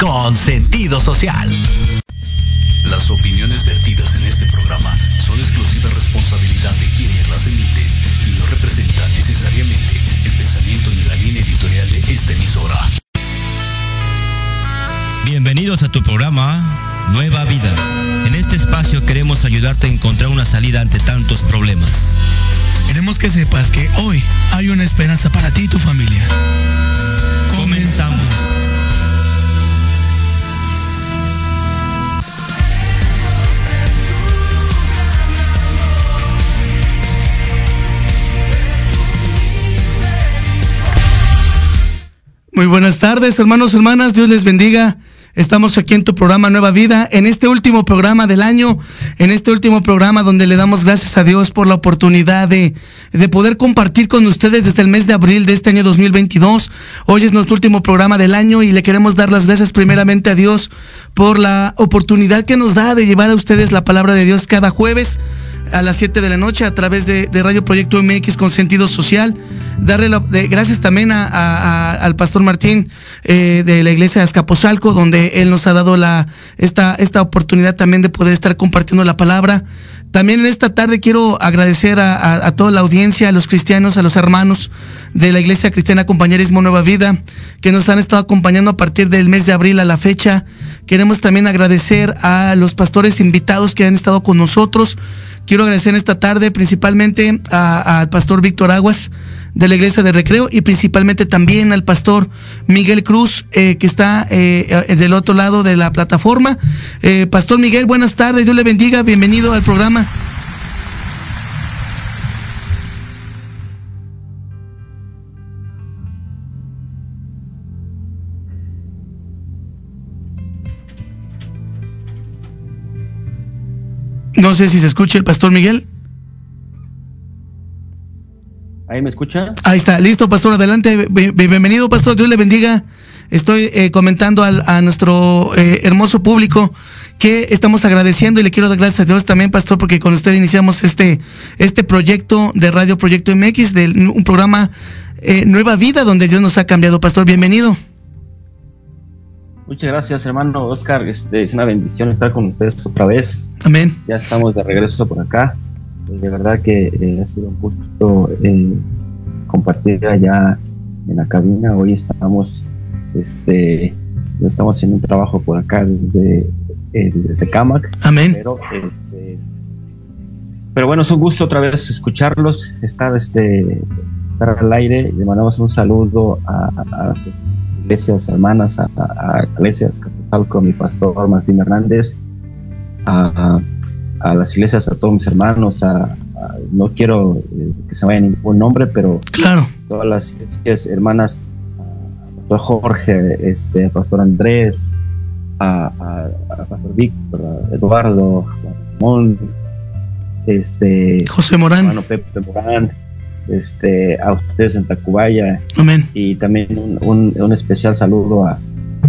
Con sentido social. Las opiniones vertidas en este programa son exclusiva responsabilidad de quienes las emiten y no representan necesariamente el pensamiento ni la línea editorial de esta emisora. Bienvenidos a tu programa Nueva Vida. En este espacio queremos ayudarte a encontrar una salida ante tantos problemas. Queremos que sepas que hoy hay una esperanza para ti y tu familia. Comenzamos. Muy buenas tardes, hermanos, hermanas. Dios les bendiga. Estamos aquí en tu programa Nueva Vida, en este último programa del año, en este último programa donde le damos gracias a Dios por la oportunidad de, de poder compartir con ustedes desde el mes de abril de este año 2022. Hoy es nuestro último programa del año y le queremos dar las gracias primeramente a Dios por la oportunidad que nos da de llevar a ustedes la palabra de Dios cada jueves a las 7 de la noche a través de, de Radio Proyecto MX con sentido social. Darle gracias también a, al pastor Martín eh, de la iglesia de Azcapotzalco, donde él nos ha dado la, esta, esta oportunidad también de poder estar compartiendo la palabra. También en esta tarde quiero agradecer a, a, toda la audiencia, a los cristianos, a los hermanos de la Iglesia Cristiana Compañerismo Nueva Vida, que nos han estado acompañando a partir del mes de abril a la fecha. Queremos también agradecer a los pastores invitados que han estado con nosotros. Quiero agradecer esta tarde principalmente al pastor Víctor Aguas de la Iglesia de Recreo y principalmente también al pastor Miguel Cruz eh, que está eh, del otro lado de la plataforma. Eh, pastor Miguel, buenas tardes, Dios le bendiga, bienvenido al programa. No sé si se escucha el pastor Miguel. ¿Ahí me escucha? Ahí está, listo, pastor, adelante. Bienvenido, pastor, Dios le bendiga. Estoy eh, comentando al, a nuestro eh, hermoso público que estamos agradeciendo y le quiero dar gracias a Dios también, pastor, porque con usted iniciamos este, este proyecto de Radio Proyecto MX, de un programa eh, Nueva Vida, donde Dios nos ha cambiado. Pastor, bienvenido. Muchas gracias, hermano Oscar. Este, es una bendición estar con ustedes otra vez. Amén. Ya estamos de regreso por acá. De verdad que eh, ha sido un gusto eh, compartir allá en la cabina. Hoy estamos, este, estamos haciendo un trabajo por acá desde, eh, desde Camac. Amén. Pero, este, pero bueno, es un gusto otra vez escucharlos, estar, este, estar al aire. Le mandamos un saludo a, a las iglesias hermanas, a, a iglesias Capuzalco, a mi pastor Martín Hernández, a, a, las iglesias, a todos mis hermanos, a, no quiero eh, que se vaya ningún nombre, pero claro. todas las iglesias hermanas, a pastor Jorge, este, a pastor Andrés, a, a, pastor Víctor, a Eduardo, a Ramón, este, José Morán, Pepe Morán, este, a ustedes en Tacubaya. Amén. Y también un, un, un especial saludo a,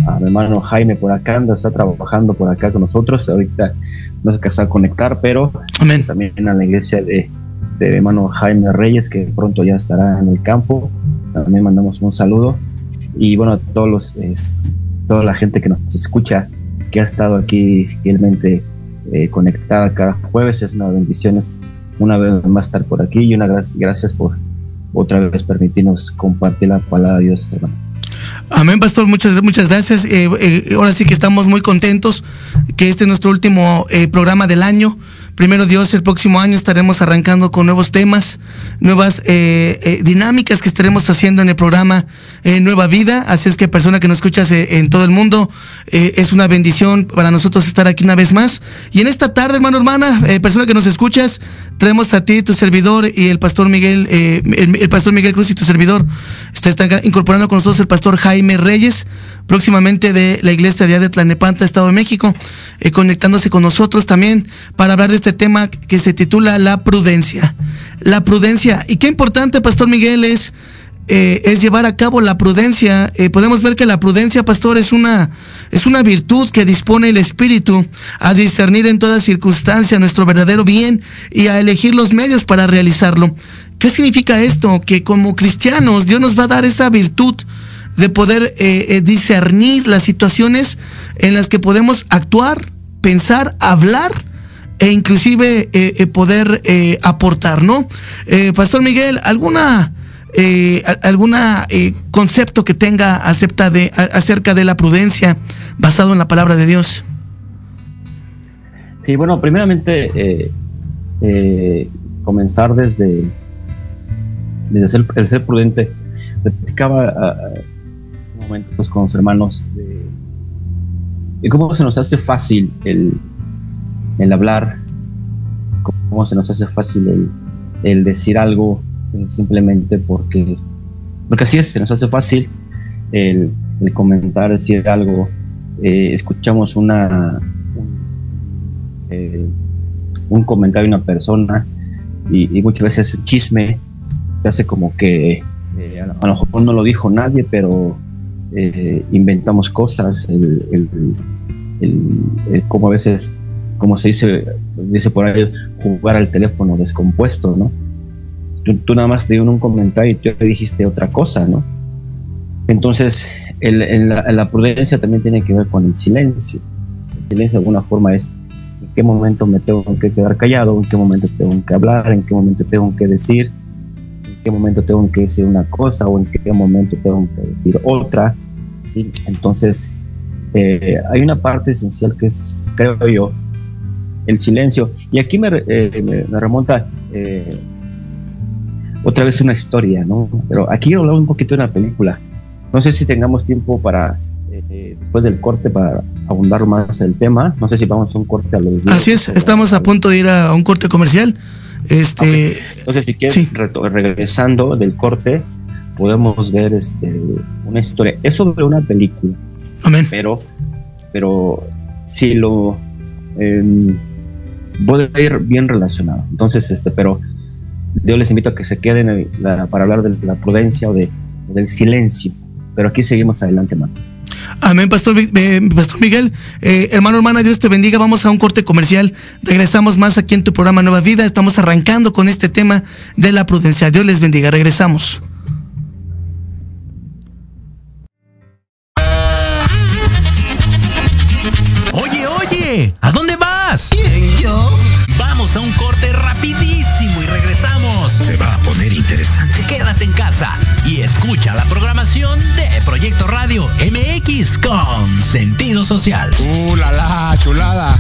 a, mi hermano Jaime por acá, anda, está trabajando por acá con nosotros. Ahorita no se alcanza a conectar, pero Amén. también a la iglesia de, de mi hermano Jaime Reyes, que pronto ya estará en el campo. También mandamos un saludo. Y bueno, a todos los, es, toda la gente que nos escucha, que ha estado aquí fielmente eh, conectada cada jueves, es una bendición una vez más estar por aquí y una gracias, por otra vez permitirnos compartir la palabra de Dios, hermano. Amén, pastor, muchas, muchas gracias. Eh, eh, ahora sí que estamos muy contentos que este es nuestro último eh, programa del año. Primero Dios, el próximo año estaremos arrancando con nuevos temas, nuevas eh, eh, dinámicas que estaremos haciendo en el programa eh, Nueva Vida. Así es que persona que nos escuchas en todo el mundo, es una bendición para nosotros estar aquí una vez más. Y en esta tarde, hermano, hermana, persona que nos escuchas, traemos a ti, tu servidor y el pastor Miguel, el, pastor Miguel Cruz y tu servidor. Está, incorporando con nosotros el pastor Jaime Reyes, próximamente de la iglesia de Tlanepanta, Estado de México, conectándose con nosotros también para hablar de este tema que se titula La prudencia. La prudencia. Y qué importante, Pastor Miguel, es, eh, es llevar a cabo la prudencia. Eh, podemos ver que la prudencia, Pastor, es una, es una virtud que dispone el Espíritu a discernir en toda circunstancia nuestro verdadero bien y a elegir los medios para realizarlo. ¿Qué significa esto? Que como cristianos Dios nos va a dar esa virtud de poder discernir las situaciones en las que podemos actuar, pensar, hablar e inclusive poder aportar, ¿no? Pastor Miguel, ¿alguna eh, alguna eh, concepto que tenga de, acerca de la prudencia basado en la palabra de Dios? Sí, bueno, primeramente eh, eh, comenzar desde, desde ser, el ser prudente. Platicaba hace un momento pues, con los hermanos de, cómo se nos hace fácil el, el hablar, cómo se nos hace fácil el, el decir algo eh, simplemente porque, porque así es, se nos hace fácil el, comentar, decir algo, eh, escuchamos una, un, eh, comentario de una persona y, muchas veces un chisme se hace como que a, lo mejor no lo dijo nadie, pero inventamos cosas, el, como a veces, como se dice, dice por ahí, jugar al teléfono descompuesto, ¿no? tú, nada más te dio un comentario y tú le dijiste otra cosa, ¿no? Entonces, la, prudencia también tiene que ver con el silencio. El silencio de alguna forma es en qué momento me tengo que quedar callado, en qué momento tengo que hablar, en qué momento tengo que decir, en qué momento tengo que decir una cosa o en qué momento tengo que decir otra. ¿sí? Entonces, eh, hay una parte esencial que es, creo yo, el silencio. Y aquí me, eh, me, remonta eh, otra vez una historia, ¿no? Pero aquí hablar un poquito de una película. No sé si tengamos tiempo para, eh, después del corte, para abundar más el tema. No sé si vamos a un corte a los Así es, estamos a punto de ir a un corte comercial. Este, Entonces, si quieres, regresando del corte, podemos ver este, una historia. Es sobre una película. Amén. Pero, pero si lo eh, puede ir bien relacionado. Entonces, este, pero yo les invito a que se queden para hablar de la prudencia o de, del silencio. Pero aquí seguimos adelante, hermano. Amén, Pastor, eh, Pastor Miguel. Eh, hermano, hermana, Dios te bendiga. Vamos a un corte comercial. Regresamos más aquí en tu programa Nueva Vida. Estamos arrancando con este tema de la prudencia. Dios les bendiga. Regresamos. Oye, oye, ¿a dónde Se va a poner interesante. Quédate en casa y escucha la programación de Proyecto Radio MX con sentido social. ¡Uh, la, la chulada!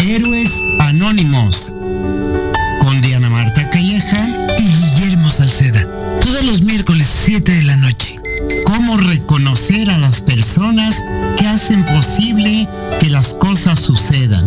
Héroes Anónimos con Diana Marta Calleja y Guillermo Salceda. Todos los miércoles 7 de la noche. Cómo reconocer a las personas que hacen posible que las cosas sucedan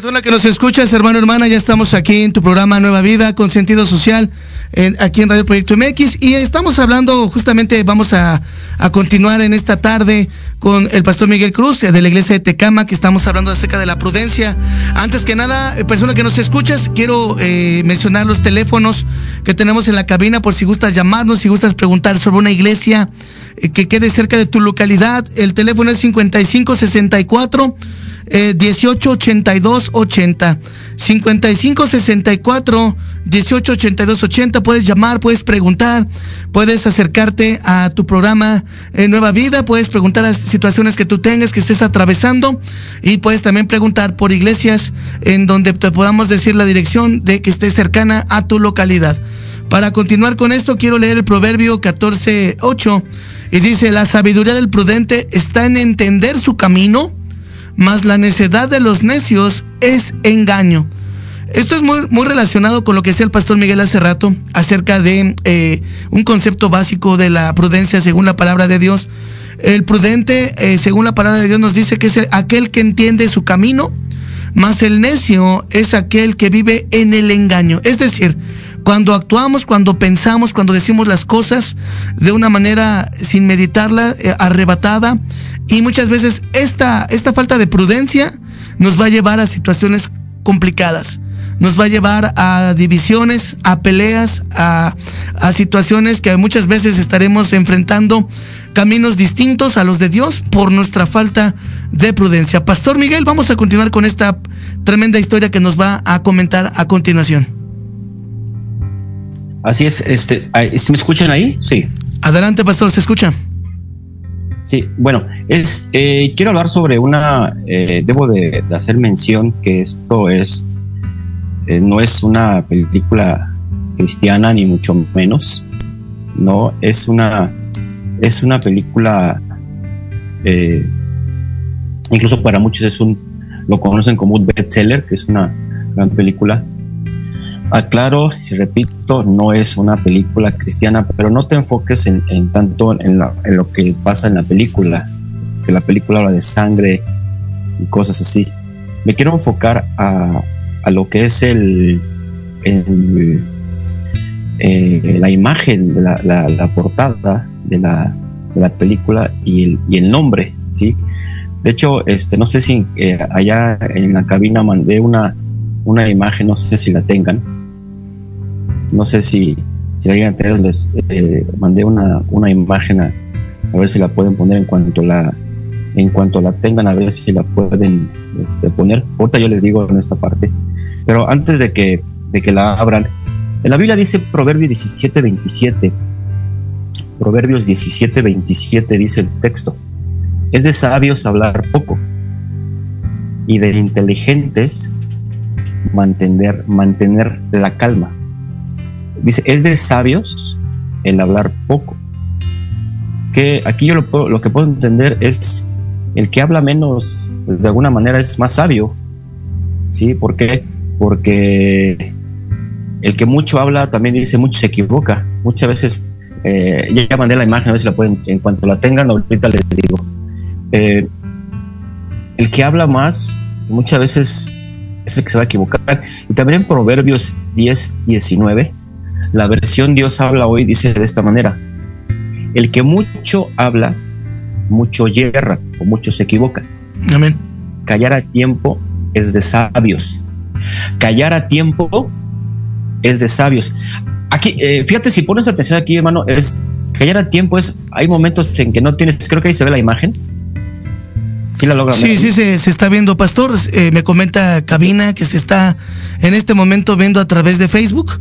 Persona que nos escuchas, hermano, hermana, ya estamos aquí en tu programa Nueva Vida con sentido social, aquí en Radio Proyecto MX, y estamos hablando, justamente vamos a, a continuar en esta tarde con el pastor Miguel Cruz eh, de la iglesia de Tecama, que estamos hablando acerca de la prudencia. Antes que nada, eh, persona que nos escuchas, quiero eh, mencionar los teléfonos que tenemos en la cabina por si gustas llamarnos, si gustas preguntar sobre una iglesia eh, que quede cerca de tu localidad. El teléfono es 5564 eh, 188280 5564 188280 puedes llamar puedes preguntar puedes acercarte a tu programa eh, Nueva Vida puedes preguntar las situaciones que tú tengas que estés atravesando y puedes también preguntar por iglesias en donde te podamos decir la dirección de que esté cercana a tu localidad. Para continuar con esto quiero leer el proverbio 14:8 y dice la sabiduría del prudente está en entender su camino mas la necedad de los necios es engaño. Esto es muy, muy relacionado con lo que decía el pastor Miguel hace rato acerca de eh, un concepto básico de la prudencia según la palabra de Dios. El prudente, eh, según la palabra de Dios, nos dice que es el- aquel que entiende su camino, mas el necio es aquel que vive en el engaño. Es decir, cuando actuamos, cuando pensamos, cuando decimos las cosas de una manera sin meditarla, eh, arrebatada, y muchas veces esta, esta falta de prudencia nos va a llevar a situaciones complicadas. Nos va a llevar a divisiones, a peleas, a, a situaciones que muchas veces estaremos enfrentando caminos distintos a los de Dios por nuestra falta de prudencia. Pastor Miguel, vamos a continuar con esta tremenda historia que nos va a comentar a continuación. Así es, este, ay, ¿sí ¿me escuchan ahí? Sí. Adelante, pastor, se escucha. Sí, bueno, es, eh, quiero hablar sobre una, eh, debo de, hacer mención que esto es, eh, no es una película cristiana ni mucho menos, no, es una, es una película, incluso para muchos es un, lo conocen como un bestseller, que es una gran película. Aclaro, si repito, no es una película cristiana, pero no te enfoques en, tanto en, la- lo que pasa en la película, que la película habla de sangre y cosas así. Me quiero enfocar a, a lo que es el, eh, la imagen, la- la portada de la, de la película y el, y el nombre, ¿sí? De hecho, este, no sé si eh, allá en la cabina mandé una, una imagen, no sé si la tengan. No sé si, si la llegan a tener, les eh, mandé una, una imagen a, ver si la pueden poner en cuanto la en cuanto la tengan, a ver si la pueden este, poner. Ahorita yo les digo en esta parte. Pero antes de que, de que la abran, en la Biblia dice Proverbios 17, 27. Proverbios 17, 27 dice el texto. Es de sabios hablar poco y de inteligentes mantener, mantener la calma. Dice, es de sabios el hablar poco. Que aquí yo lo, lo que puedo entender es el que habla menos, pues, de alguna manera es más sabio. ¿Sí? ¿Por qué? Porque el que mucho habla también dice mucho se equivoca. Muchas veces, eh, ya mandé la imagen, a ver si la pueden, en cuanto la tengan, ahorita les digo. Eh, el que habla más, muchas veces es el que se va a equivocar. Y también en Proverbios 10, 19, la versión Dios habla hoy dice de esta manera: El que mucho habla, mucho yerra o mucho se equivoca. Amén. Callar a tiempo es de sabios. Callar a tiempo es de sabios. Aquí, eh, fíjate, si pones atención aquí, hermano, es ya era tiempo, es, hay momentos en que no tienes, creo que ahí se ve la imagen. Sí, la logra sí, sí, se, se, está viendo, Pastor. Eh, me comenta Cabina que se está en este momento viendo a través de Facebook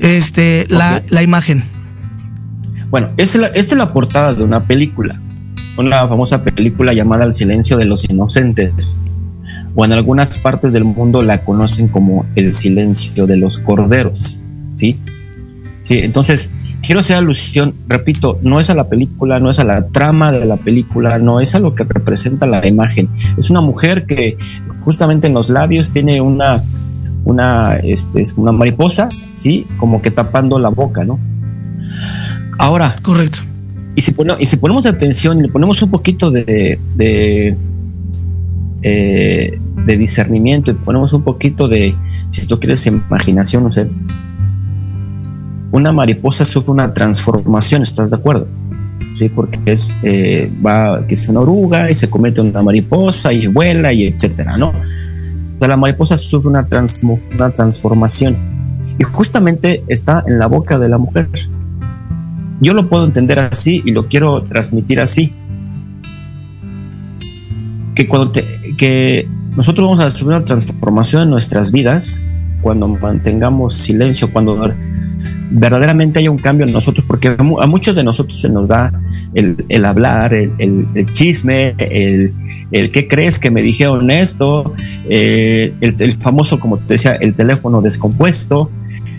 este, la, la imagen. Bueno, esta es la portada de una película, una famosa película llamada El silencio de los inocentes, o en algunas partes del mundo la conocen como El silencio de los corderos, ¿sí? Sí, entonces quiero hacer alusión, repito, no es a la película, no es a la trama de la película, no es a lo que representa la imagen. Es una mujer que justamente en los labios tiene una, una, este, es una mariposa, ¿sí? Como que tapando la boca, ¿no? Ahora. Correcto. Y si, y si ponemos atención y le ponemos un poquito de, de, eh, de discernimiento y ponemos un poquito de, si tú quieres, imaginación, no sé, una mariposa sufre una transformación, ¿estás de acuerdo? Sí, porque es, eh, va, que es una oruga y se convierte en una mariposa y vuela y etcétera, ¿no? La mariposa sufre una, una transformación y justamente está en la boca de la mujer. Yo lo puedo entender así y lo quiero transmitir así. Que cuando que nosotros vamos a sufrir una transformación en nuestras vidas cuando mantengamos silencio, cuando verdaderamente haya un cambio en nosotros, porque a muchos de nosotros se nos da el, hablar, el, chisme, el, qué crees que me dijeron esto, eh, el, famoso, como te decía, el teléfono descompuesto.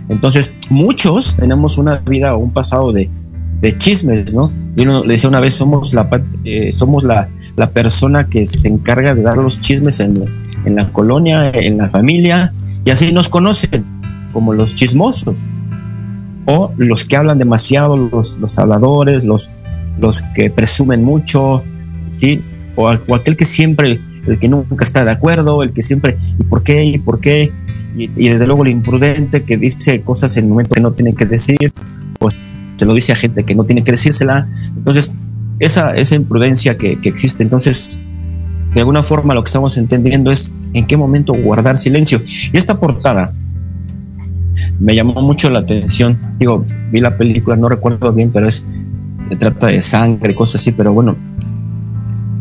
Entonces, muchos tenemos una vida o un pasado de, de chismes, ¿no? Yo le decía una vez, somos la, eh, somos la, la, persona que se encarga de dar los chismes en, en, la colonia, en la familia, y así nos conocen como los chismosos, o los que hablan demasiado, los, los habladores, los, los que presumen mucho, ¿sí? O, aquel que siempre, el que nunca está de acuerdo, el que siempre, ¿y por qué? ¿y por qué? Y, y desde luego el imprudente que dice cosas en el momento que no tiene que decir, pues se lo dice a gente que no tiene que decírsela. Entonces, esa, esa imprudencia que, existe, entonces, de alguna forma lo que estamos entendiendo es en qué momento guardar silencio. Y esta portada me llamó mucho la atención. Digo, vi la película, no recuerdo bien, pero es, se trata de sangre, cosas así, pero bueno.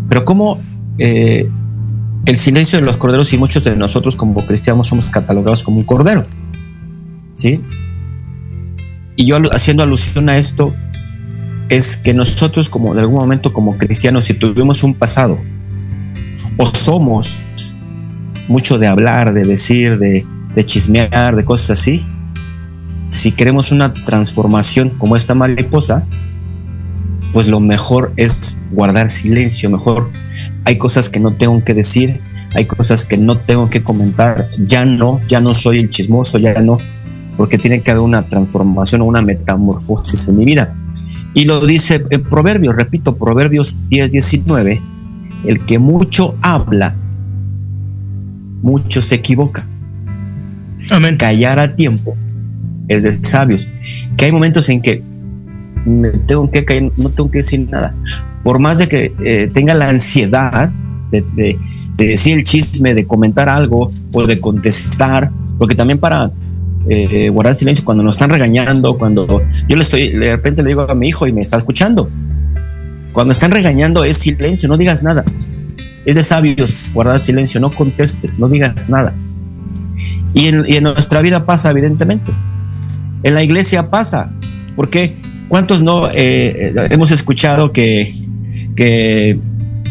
Pero cómo eh, el silencio de los corderos y muchos de nosotros como cristianos somos catalogados como un cordero. ¿Sí? Y yo haciendo alusión a esto, es que nosotros como de algún momento como cristianos, si tuvimos un pasado, o somos mucho de hablar, de decir, de, chismear, de cosas así, si queremos una transformación como esta mariposa, pues lo mejor es guardar silencio, mejor hay cosas que no tengo que decir, hay cosas que no tengo que comentar, ya no, ya no soy el chismoso, ya no, porque tiene que haber una transformación o una metamorfosis en mi vida. Y lo dice en Proverbios, repito, Proverbios 10, 19, el que mucho habla, mucho se equivoca. Amén. Callar a tiempo es de sabios. Que hay momentos en que tengo que callar, no tengo que decir nada. Por más de que eh, tenga la ansiedad de, de decir el chisme, de comentar algo o de contestar, porque también para eh, guardar silencio cuando nos están regañando, cuando yo le estoy, de repente le digo a mi hijo y me está escuchando. Cuando están regañando es silencio, no digas nada. Es de sabios guardar silencio, no contestes, no digas nada. Y en, nuestra vida pasa, evidentemente. En la iglesia pasa. porque ¿Cuántos no eh, hemos escuchado que, que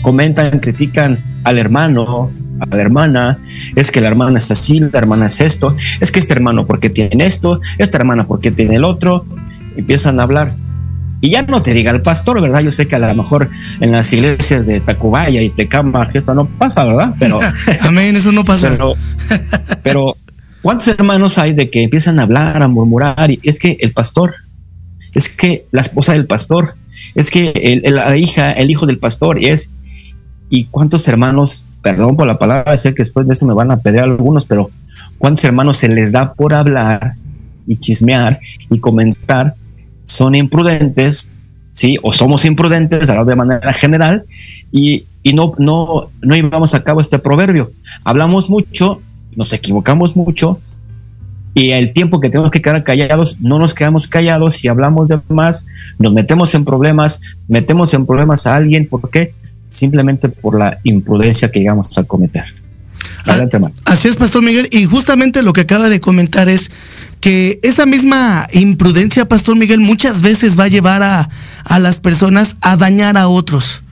comentan, critican al hermano, a la hermana, es que la hermana es así, la hermana es esto, es que este hermano porque tiene esto, esta hermana porque tiene el otro, empiezan a hablar. Y ya no te diga el pastor, ¿verdad? Yo sé que a lo mejor en las iglesias de Tacubaya y Tecama esto no pasa, ¿verdad? Pero amén, eso no pasa. Pero, pero ¿cuántos hermanos hay de que empiezan a hablar, a murmurar? Y es que el pastor, es que la esposa del pastor, es que la hija, el hijo del pastor, es y cuántos hermanos perdón por la palabra, sé que después de esto me van a pedir algunos, pero ¿cuántos hermanos se les da por hablar y chismear y comentar? Son imprudentes, ¿sí? O somos imprudentes, de manera general, y, no, no, no llevamos a cabo este proverbio. Hablamos mucho, nos equivocamos mucho, y el tiempo que tenemos que quedar callados, no nos quedamos callados, si hablamos de más, nos metemos en problemas, metemos en problemas a alguien, ¿por qué? Simplemente por la imprudencia que llegamos a cometer. Adelante, ah, Así es, Pastor Miguel, y justamente lo que acaba de comentar es que esa misma imprudencia, Pastor Miguel, muchas veces va a llevar a, a las personas a dañar a otros,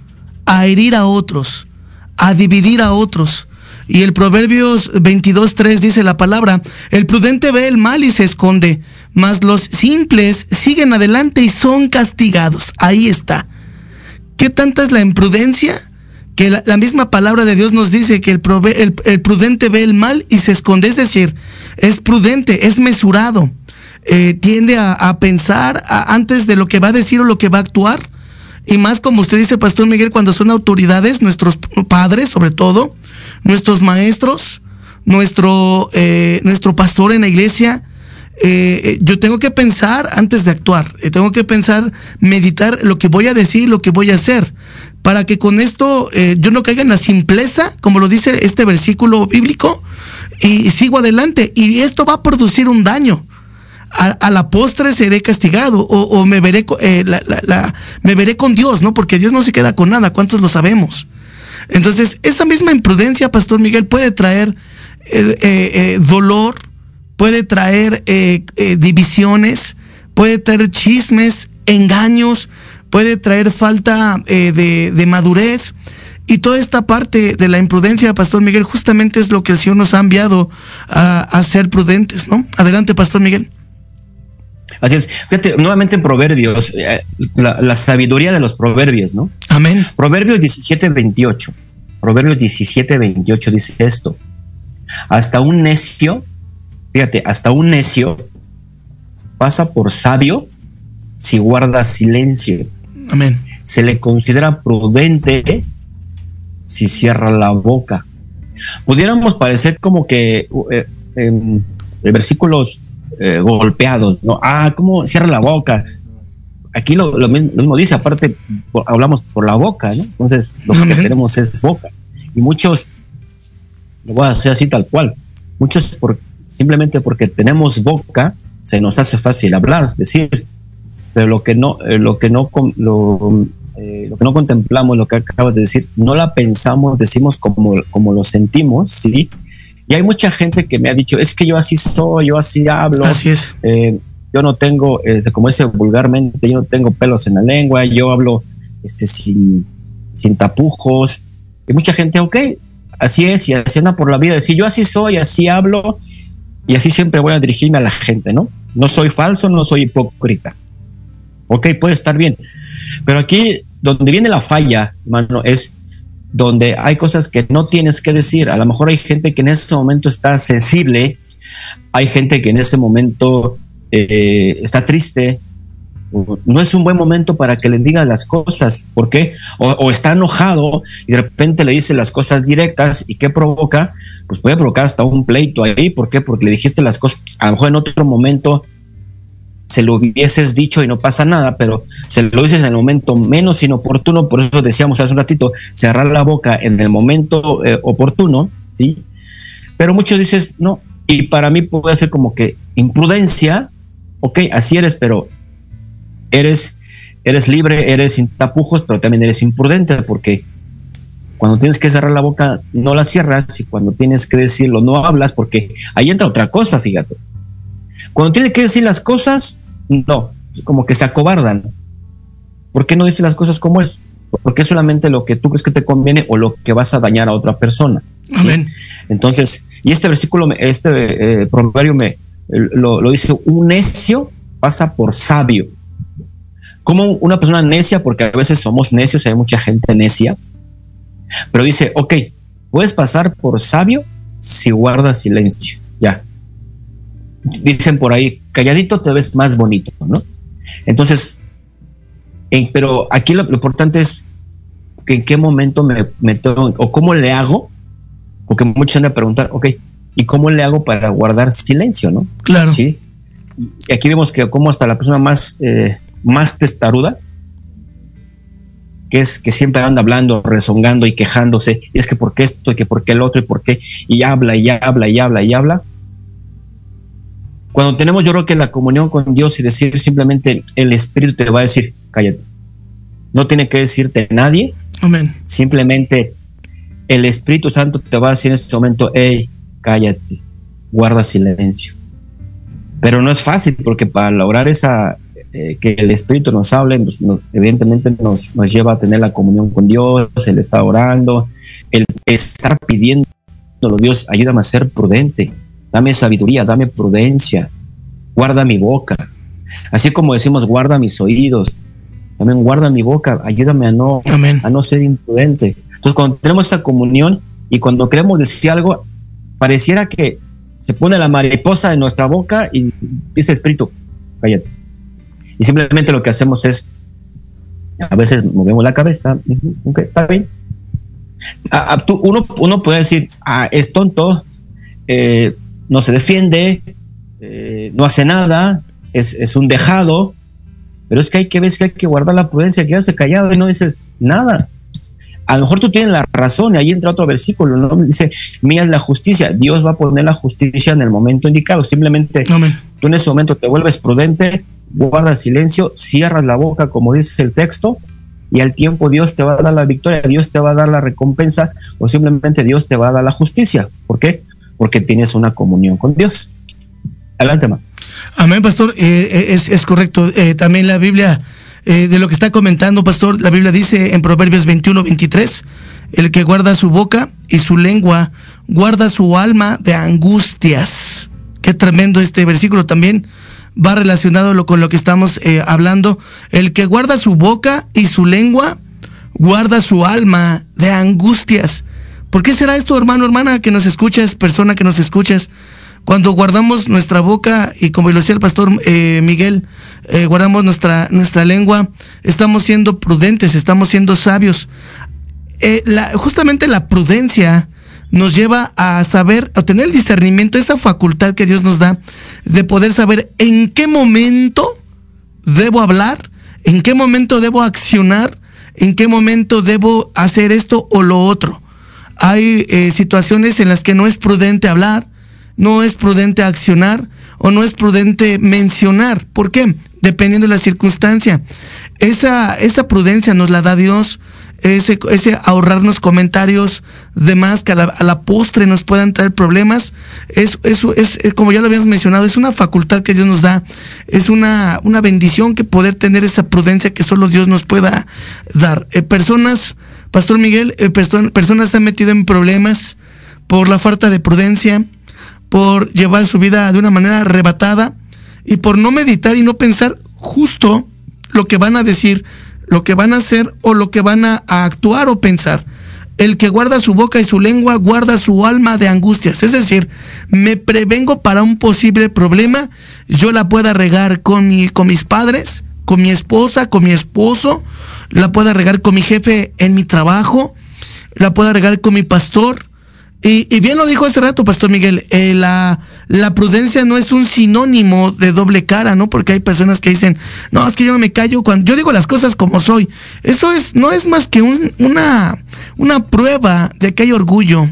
a herir a otros, a dividir a otros. Y el Proverbios 22.3 dice la palabra, el prudente ve el mal y se esconde, mas los simples siguen adelante y son castigados. Ahí está. ¿Qué tanta es la imprudencia? Que la, misma palabra de Dios nos dice que el, el, prudente ve el mal y se esconde. Es decir, es prudente, es mesurado. Eh, tiende a, pensar antes de lo que va a decir o lo que va a actuar. Y más como usted dice, Pastor Miguel, cuando son autoridades, nuestros padres sobre todo, nuestros maestros, nuestro, eh, nuestro pastor en la iglesia, eh, eh, yo tengo que pensar antes de actuar, tengo que pensar, meditar lo que voy a decir, lo que voy a hacer, para que con esto yo no caiga en la simpleza, como lo dice este versículo bíblico, y, sigo adelante. Y esto va a producir un daño. A, la postre seré castigado o, me, veré, me veré con Dios, ¿no? Porque Dios no se queda con nada, ¿cuántos lo sabemos? Entonces, esa misma imprudencia, Pastor Miguel, puede traer eh, eh, eh, dolor, puede traer divisiones, puede traer chismes, engaños, puede traer falta de, madurez. Y toda esta parte de la imprudencia, Pastor Miguel, justamente es lo que el Señor nos ha enviado a, ser prudentes, ¿no? Adelante, Pastor Miguel. Así es. Fíjate, nuevamente en Proverbios, la, sabiduría de los Proverbios, ¿no? Amén. Proverbios 17, 28. Proverbios 17, 28 dice esto. Hasta un necio, fíjate, hasta un necio pasa por sabio si guarda silencio. Amén. Se le considera prudente si cierra la boca. Pudiéramos parecer como que eh, em, versículos eh, golpeados, ¿no? Ah, ¿cómo cierra la boca? Aquí lo, mismo, dice, aparte hablamos por la boca, ¿no? Entonces lo que queremos es boca. Y muchos, lo voy a hacer así tal cual, muchos por, simplemente porque tenemos boca, se nos hace fácil hablar, decir, pero lo que no, eh, lo que no, lo, eh, lo que no contemplamos, lo que acabas de decir, no la pensamos, decimos como, como lo sentimos, ¿sí? Y hay mucha gente que me ha dicho, es que yo así soy, yo así hablo. Así es. Eh, yo no tengo, este, como dice vulgarmente, yo no tengo pelos en la lengua, yo hablo este, sin, sin tapujos. Y mucha gente, ok, así es, y así anda por la vida. Si yo así soy, así hablo, y así siempre voy a dirigirme a la gente, ¿no? No soy falso, no soy hipócrita. Ok, puede estar bien. Pero aquí, donde viene la falla, hermano, es donde hay cosas que no tienes que decir. A lo mejor hay gente que en ese momento está sensible, hay gente que en ese momento eh, está triste. No es un buen momento para que le digas las cosas. ¿Por qué? O, está enojado y de repente le dice las cosas directas. ¿Y qué provoca? Pues puede provocar hasta un pleito ahí. ¿Por qué? Porque le dijiste las cosas. A lo mejor en otro momento se lo hubieses dicho y no pasa nada, pero se lo dices en el momento menos inoportuno, por eso decíamos hace un ratito, cerrar la boca en el momento eh, oportuno, ¿sí? Pero muchos dices, no, y para mí puede ser como que imprudencia, ok, así eres, pero eres, eres libre, eres sin tapujos, pero también eres imprudente, porque cuando tienes que cerrar la boca no la cierras y cuando tienes que decirlo no hablas, porque ahí entra otra cosa, fíjate cuando tiene que decir las cosas, no, como que se acobardan. ¿Por qué no dice las cosas como es? Porque es solamente lo que tú crees que te conviene o lo que vas a dañar a otra persona. Entonces, y este versículo, este eh, proverbio me lo, lo, dice, un necio pasa por sabio. Como una persona necia, porque a veces somos necios, hay mucha gente necia, pero dice, ok, puedes pasar por sabio si guardas silencio. Ya, dicen por ahí, calladito te ves más bonito, ¿no? Entonces, pero aquí lo, importante es que en qué momento me, meto o cómo le hago, porque muchos van a preguntar, ok, ¿y cómo le hago para guardar silencio, no? Claro. Sí. Y aquí vemos que como hasta la persona más, eh, más testaruda, que es que siempre anda hablando, rezongando y quejándose, y es que por qué esto, y que por qué el otro, y por qué, y habla, y habla, y habla, y habla, Cuando tenemos, yo creo que la comunión con Dios y decir simplemente el Espíritu te va a decir, cállate. No tiene que decirte nadie. Amén. Simplemente el Espíritu Santo te va a decir en este momento, hey, cállate, guarda silencio. Pero no es fácil porque para lograr esa, eh, que el Espíritu nos hable, pues, evidentemente nos, nos, lleva a tener la comunión con Dios, el estar orando, el estar pidiendo, Dios, ayúdame a ser prudente, dame sabiduría, dame prudencia, guarda mi boca. Así como decimos, guarda mis oídos, también guarda mi boca, ayúdame a no, a no ser imprudente. Entonces, cuando tenemos esta comunión y cuando queremos decir algo, pareciera que se pone la mariposa en nuestra boca y dice espíritu, cállate. Y simplemente lo que hacemos es, a veces movemos la cabeza, está bien. uno, uno puede decir, ah, es tonto, eh, no se defiende, eh, no hace nada, es, es, un dejado, pero es que hay que ver que hay que guardar la prudencia, que hace callado y no dices nada. A lo mejor tú tienes la razón, y ahí entra otro versículo, ¿no? Dice, mía es la justicia, Dios va a poner la justicia en el momento indicado, simplemente tú en ese momento te vuelves prudente, guardas silencio, cierras la boca, como dice el texto, y al tiempo Dios te va a dar la victoria, Dios te va a dar la recompensa, o simplemente Dios te va a dar la justicia. ¿Por qué? Porque tienes una comunión con Dios. Adelante, ma. Amén, pastor. Eh, eh, es, es, correcto. Eh, también la Biblia, de lo que está comentando, pastor, la Biblia dice en Proverbios 21, 23, el que guarda su boca y su lengua, guarda su alma de angustias. Qué tremendo este versículo también va relacionado con lo que estamos hablando. El que guarda su boca y su lengua, guarda su alma de angustias. ¿Por qué será esto, hermano, hermana, que nos escuchas, persona que nos escuchas? Cuando guardamos nuestra boca y como lo decía el pastor eh, Miguel, eh, guardamos nuestra, nuestra lengua, estamos siendo prudentes, estamos siendo sabios. Eh, justamente la prudencia nos lleva a saber, a tener el discernimiento, esa facultad que Dios nos da de poder saber en qué momento debo hablar, en qué momento debo accionar, en qué momento debo hacer esto o lo otro. Hay situaciones en las que no es prudente hablar, no es prudente accionar o no es prudente mencionar. ¿Por qué? Dependiendo de la circunstancia. Esa, esa prudencia nos la da Dios. Ese, ahorrarnos comentarios de más que a la, postre nos puedan traer problemas, es, es, como ya lo habíamos mencionado, es una facultad que Dios nos da, es una, una bendición que poder tener esa prudencia que solo Dios nos pueda dar. Eh, personas, Pastor Miguel, eh, personas han metido en problemas por la falta de prudencia, por llevar su vida de una manera arrebatada y por no meditar y no pensar justo lo que van a decir, lo que van a hacer o lo que van a, actuar o pensar. El que guarda su boca y su lengua guarda su alma de angustias. Es decir, me prevengo para un posible problema. Yo la pueda regar con, mi, con mis padres, con mi esposa, con mi esposo. La pueda regar con mi jefe en mi trabajo. La pueda regar con mi pastor. Y, bien lo dijo hace rato, Pastor Miguel, eh, la, la, prudencia no es un sinónimo de doble cara, ¿no? Porque hay personas que dicen, no, es que yo no me callo cuando yo digo las cosas como soy. Eso es, no es más que una, una prueba de que hay orgullo,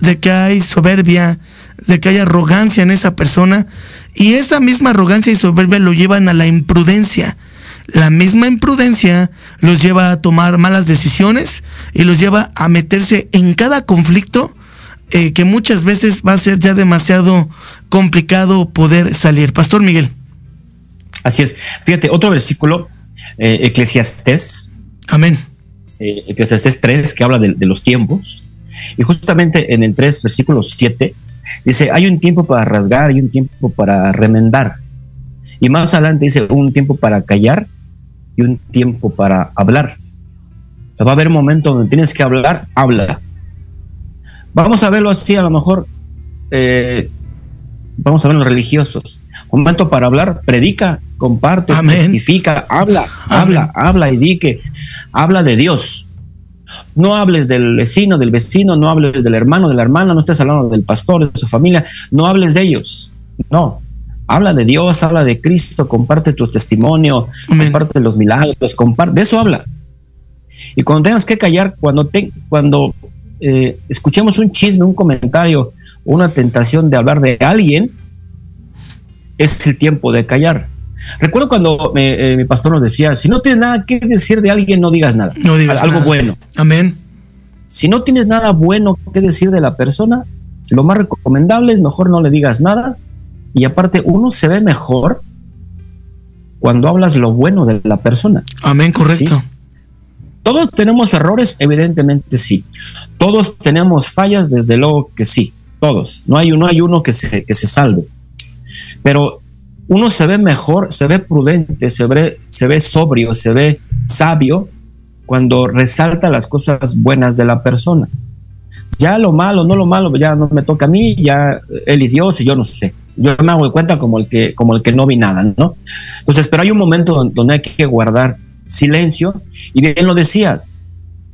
de que hay soberbia, de que hay arrogancia en esa persona. Y esa misma arrogancia y soberbia lo llevan a la imprudencia. La misma imprudencia los lleva a tomar malas decisiones y los lleva a meterse en cada conflicto eh, que muchas veces va a ser ya demasiado complicado poder salir. Pastor Miguel. Así es. Fíjate, otro versículo, eh, Eclesiastés. Amén. Eh, Eclesiastés 3, que habla de, los tiempos. Y justamente en el 3, versículo 7, dice, hay un tiempo para rasgar y un tiempo para remendar. Y más adelante dice, un tiempo para callar y un tiempo para hablar. O sea, va a haber un momento donde tienes que hablar, habla. Vamos a verlo así, a lo mejor, eh, vamos a ver los religiosos. Un momento para hablar, predica, comparte, testifica, habla, habla, habla y di que habla de Dios. No hables del vecino, del vecino, no hables del hermano, de la hermana, no estés hablando del pastor, de su familia, no hables de ellos. No, habla de Dios, habla de Cristo, comparte tu testimonio, comparte los milagros, comparte, de eso habla. Y cuando tengas que callar, cuando, te, cuando eh, escuchemos un chisme, un comentario, una tentación de hablar de alguien, es el tiempo de callar. Recuerdo cuando eh, mi pastor nos decía, si no tienes nada que decir de alguien, no digas nada. No digas algo nada. bueno. Amén. Si no tienes nada bueno que decir de la persona, lo más recomendable es mejor no le digas nada. Y aparte, uno se ve mejor cuando hablas lo bueno de la persona. Amén, correcto. ¿Sí? Todos tenemos errores, evidentemente sí. Todos tenemos fallas, desde luego que sí. Todos. No hay, no hay uno que se, que se salve. Pero uno se ve mejor, se ve prudente, se ve, se ve sobrio, se ve sabio cuando resalta las cosas buenas de la persona. Ya lo malo, no lo malo, ya no me toca a mí, ya él y Dios y yo no sé. Yo me hago de cuenta como el que, como el que no vi nada, ¿no? Entonces, pero hay un momento donde hay que guardar silencio y bien lo decías.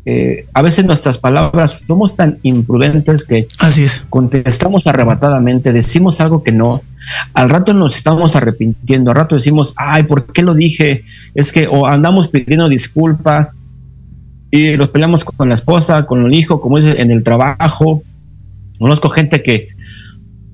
Eh, a veces nuestras palabras somos tan imprudentes que Así es. contestamos arrebatadamente, decimos algo que no, al rato nos estamos arrepintiendo, al rato decimos, ay, ¿por qué lo dije? Es que, o andamos pidiendo disculpa y nos peleamos con la esposa, con el hijo, como es en el trabajo. Conozco gente que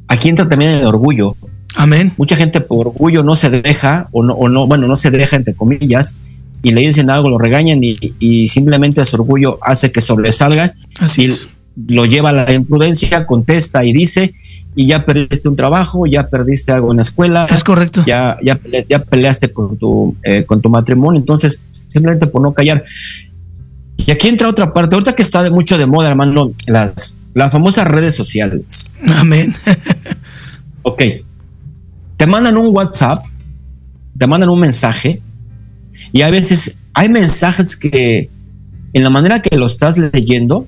aquí entra también el orgullo. Amén. Mucha gente por orgullo no se deja, o no, o no bueno, no se deja, entre comillas, y le dicen algo, lo regañan y, y simplemente su orgullo hace que sobresalga Así y es. lo lleva a la imprudencia, contesta y dice, y ya perdiste un trabajo, ya perdiste algo en la escuela, Es correcto. ya, ya, ya peleaste con tu, eh, con tu matrimonio, entonces simplemente por no callar. Y aquí entra otra parte, ahorita que está de mucho de moda, hermano, las, las famosas redes sociales. Amén. Ok, te mandan un WhatsApp, te mandan un mensaje, y a veces hay mensajes que en la manera que lo estás leyendo,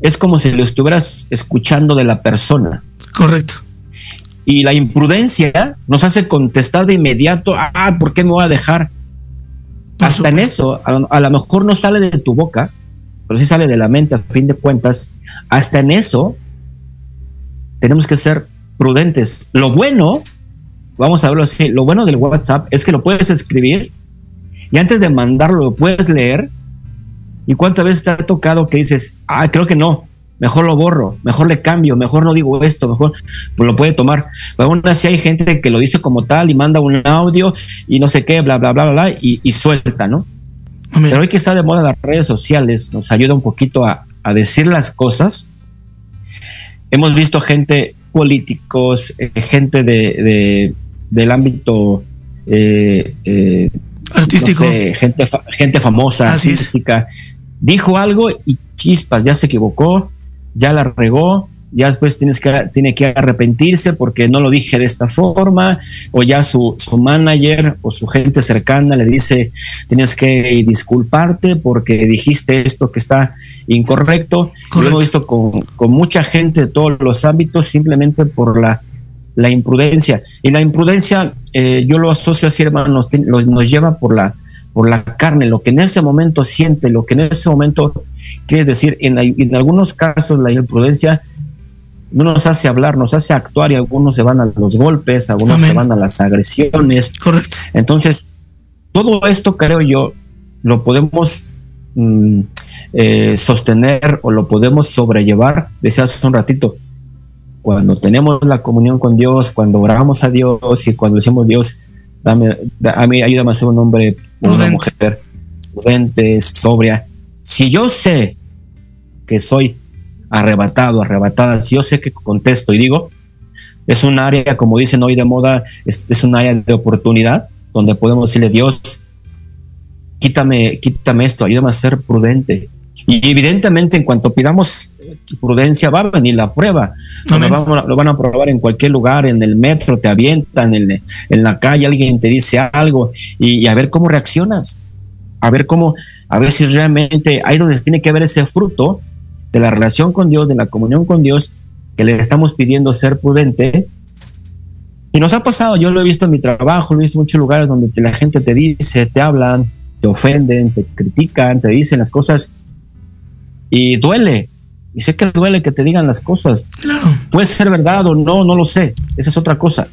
es como si lo estuvieras escuchando de la persona. correcto. Y la imprudencia nos hace contestar de inmediato, ah, ¿por qué me voy a dejar? Por Hasta en eso, a, a lo mejor no sale de tu boca, pero sí sale de la mente a fin de cuentas. Hasta en eso tenemos que ser prudentes. Lo bueno, vamos a verlo así, lo bueno del WhatsApp es que lo puedes escribir y antes de mandarlo lo puedes leer. ¿Y cuántas veces te ha tocado que dices, ah, creo que no, mejor lo borro, mejor le cambio, mejor no digo esto, mejor pues lo puede tomar. Pero aún así hay gente que lo dice como tal y manda un audio y no sé qué, bla, bla, bla, bla, bla y, y suelta, ¿no? Pero hoy que está de moda las redes sociales, nos ayuda un poquito a, a decir las cosas. Hemos visto gente, políticos, eh, gente de, de- del ámbito eh, eh, Artístico. no sé, gente, gente famosa, Así es. artística, dijo algo y chispas, ya se equivocó, ya la regó, ya después tienes que, tiene que arrepentirse porque no lo dije de esta forma, o ya su, su manager o su gente cercana le dice, tienes que disculparte porque dijiste esto que está incorrecto. Lo hemos visto con, con mucha gente de todos los ámbitos simplemente por la, la imprudencia. Y la imprudencia, eh, yo lo asocio así, hermano, nos, nos lleva por la, por la carne, lo que en ese momento siente, lo que en ese momento quieres decir. En, en algunos casos la imprudencia no nos hace hablar, nos hace actuar y algunos se van a los golpes, algunos Amén. se van a las agresiones. Correcto. Entonces, todo esto creo yo lo podemos mm, eh, sostener o lo podemos sobrellevar, decía hace un ratito, cuando tenemos la comunión con Dios, cuando oramos a Dios y cuando decimos Dios, dame, da- a mí ayúdame a ser un hombre una mujer prudente, sobria. Si yo sé que soy arrebatado, arrebatada, si yo sé que contesto y digo, es un área, como dicen hoy de moda, es, es un área de oportunidad donde podemos decirle, Dios, quítame, quítame esto, ayúdame a ser prudente. Y evidentemente, en cuanto pidamos prudencia, va a venir la prueba. Lo a- lo van a probar en cualquier lugar, en el metro, te avientan, en, en la calle alguien te dice algo y, y a ver cómo reaccionas. A ver cómo, a ver si realmente ahí donde tiene que ver ese fruto de la relación con Dios, de la comunión con Dios, que le estamos pidiendo ser prudente. Y nos ha pasado, yo lo he visto en mi trabajo, lo he visto en muchos lugares donde la gente te dice, te hablan, te ofenden, te critican, te dicen las cosas y duele. Y sé que duele que te digan las cosas. Claro. Puede ser verdad o no, no lo sé. Esa es otra cosa.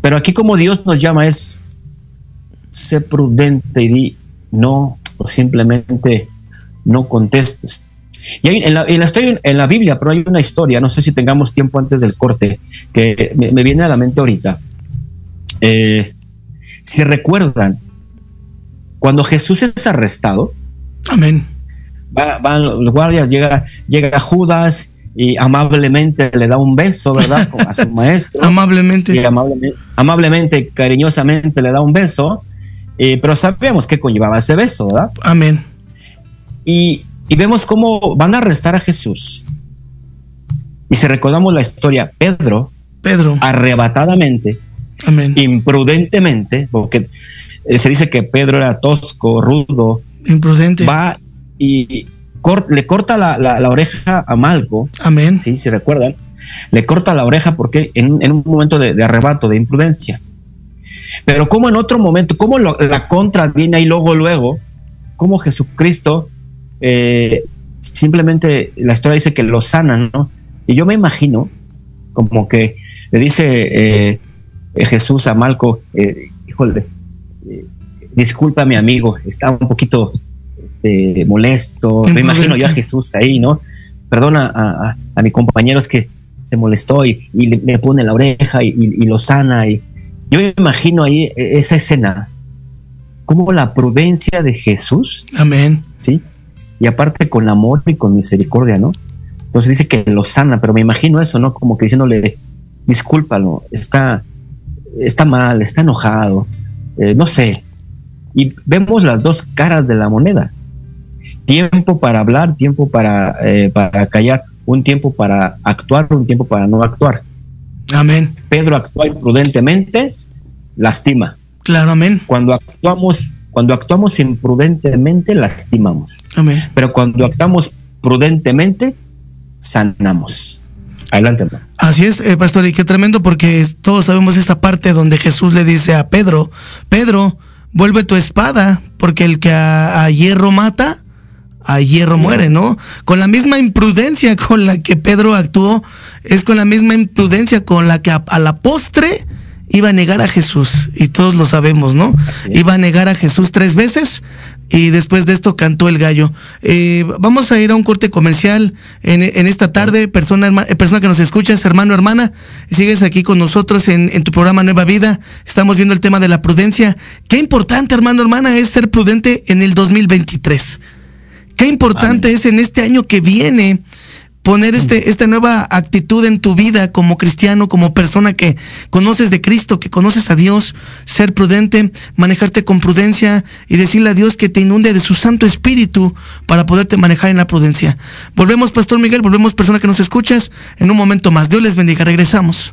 Pero aquí como Dios nos llama es sé prudente y di no o simplemente no contestes. Y en, la, en, en la Biblia, pero hay una historia, no sé si tengamos tiempo antes del corte, que me, viene a la mente ahorita. Eh, si recuerdan, cuando Jesús es arrestado, amén. Van los guardias, llega, llega Judas y amablemente le da un beso, ¿verdad? A su maestro. amablemente. Y amablemente. Amablemente, cariñosamente le da un beso, eh, pero sabemos qué conllevaba ese beso, ¿verdad? Amén. Y, y vemos cómo van a arrestar a Jesús. Y si recordamos la historia, Pedro, Pedro, arrebatadamente, imprudentemente, porque eh, se dice que Pedro era tosco, rudo, imprudente, va y le corta la, oreja a Malco. Amén. Sí, si recuerdan, le corta la oreja porque en, un momento de, arrebato, de imprudencia. Pero como en otro momento, como la contra viene ahí luego, luego, como Jesucristo eh, simplemente la historia dice que lo sanan, ¿no? Y yo me imagino como que le dice eh, Jesús a Malco, eh, híjole, disculpa mi amigo, está un poquito este, molesto, me imagino yo a Jesús ahí, ¿no? Perdona a, mi compañero, es que se molestó y, le, pone la oreja y, y, lo sana. Y yo me imagino ahí esa escena, como la prudencia de Jesús. Amén. ¿Sí? y aparte con amor y con misericordia, ¿no? Entonces dice que lo sana, pero me imagino eso, ¿no? Como que diciéndole, discúlpalo, está, está mal, está enojado, eh, no sé. Y vemos las dos caras de la moneda. Tiempo para hablar, tiempo para, eh, para callar, un tiempo para actuar, un tiempo para no actuar. Amén. Pedro actúa imprudentemente, lastima. Claro, amén. Cuando actuamos cuando actuamos imprudentemente, lastimamos. Amén. Pero cuando actuamos prudentemente, sanamos. Adelante. Así es, eh, pastor, y qué tremendo porque todos sabemos esta parte donde Jesús le dice a Pedro, Pedro, vuelve tu espada, porque el que a, hierro mata, a hierro muere, ¿no? Con la misma imprudencia con la que Pedro actuó, es con la misma imprudencia con la que a la postre iba a negar a Jesús, y todos lo sabemos, ¿no? Iba a negar a Jesús tres veces y después de esto cantó el gallo. Eh, vamos a ir a un corte comercial en, esta tarde. Persona, eh, persona que nos escuchas, hermano, hermana, sigues aquí con nosotros en, en, tu programa Nueva Vida. Estamos viendo el tema de la prudencia. Qué importante, hermano, hermana, es ser prudente en el 2023. Qué importante es en este año que viene poner este, esta nueva actitud en tu vida como cristiano, como persona que conoces de Cristo, que conoces a Dios, ser prudente, manejarte con prudencia y decirle a Dios que te inunde de su Santo Espíritu para poderte manejar en la prudencia. Volvemos, Pastor Miguel, volvemos, persona que nos escuchas, en un momento más. Dios les bendiga, regresamos.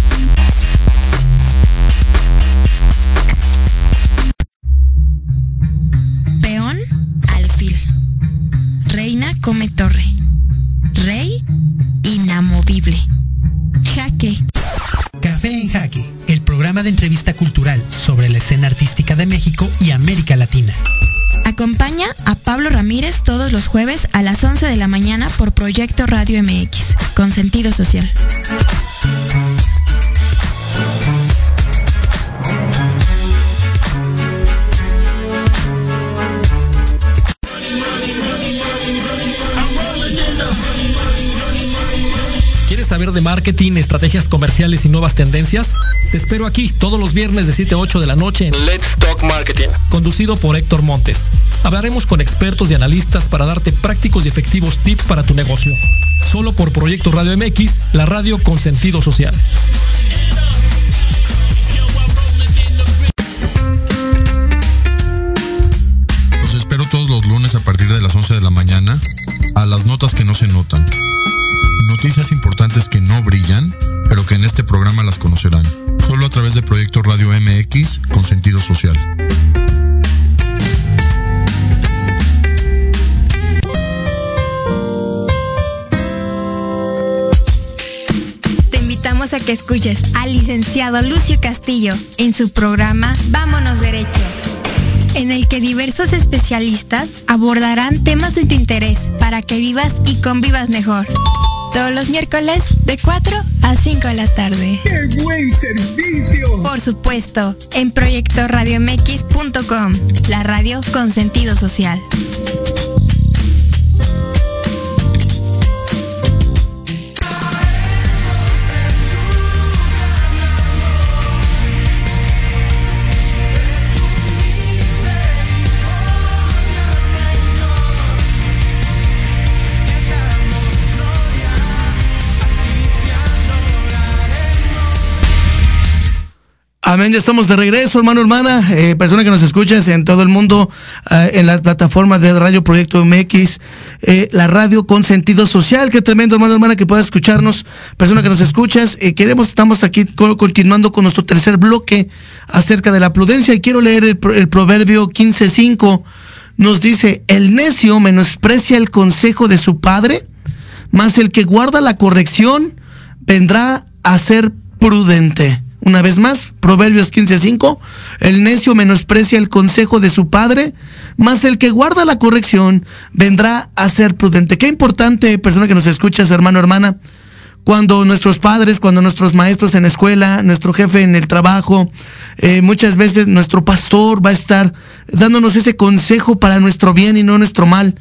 Jueves a las 11 de la mañana por Proyecto Radio MX, con sentido social. saber de marketing, estrategias comerciales y nuevas tendencias? Te espero aquí todos los viernes de 7 a 8 de la noche en Let's Talk Marketing, conducido por Héctor Montes. Hablaremos con expertos y analistas para darte prácticos y efectivos tips para tu negocio. Solo por Proyecto Radio MX, la radio con sentido social. Los espero todos los lunes a partir de las 11 de la mañana a las notas que no se notan. Noticias importantes que no brillan, pero que en este programa las conocerán. Solo a través de Proyecto Radio MX con sentido social. Te invitamos a que escuches al licenciado Lucio Castillo en su programa Vámonos Derecho en el que diversos especialistas abordarán temas de tu interés para que vivas y convivas mejor. Todos los miércoles de 4 a 5 de la tarde. ¡Qué buen servicio! Por supuesto, en proyectoradiomx.com, la radio con sentido social. Amén, ya estamos de regreso, hermano, hermana, eh, persona que nos escuchas en todo el mundo, eh, en las plataformas de Radio Proyecto MX, eh, la radio con sentido social. Qué tremendo, hermano, hermana, que puedas escucharnos, persona que nos escuchas. queremos, estamos aquí continuando con nuestro tercer bloque acerca de la prudencia y quiero leer el, el proverbio 15.5. Nos dice, el necio menosprecia el consejo de su padre, mas el que guarda la corrección vendrá a ser prudente. Una vez más, Proverbios 15:5, el necio menosprecia el consejo de su padre, mas el que guarda la corrección vendrá a ser prudente. Qué importante, persona que nos escuchas, hermano, hermana, cuando nuestros padres, cuando nuestros maestros en la escuela, nuestro jefe en el trabajo, eh, muchas veces nuestro pastor va a estar dándonos ese consejo para nuestro bien y no nuestro mal.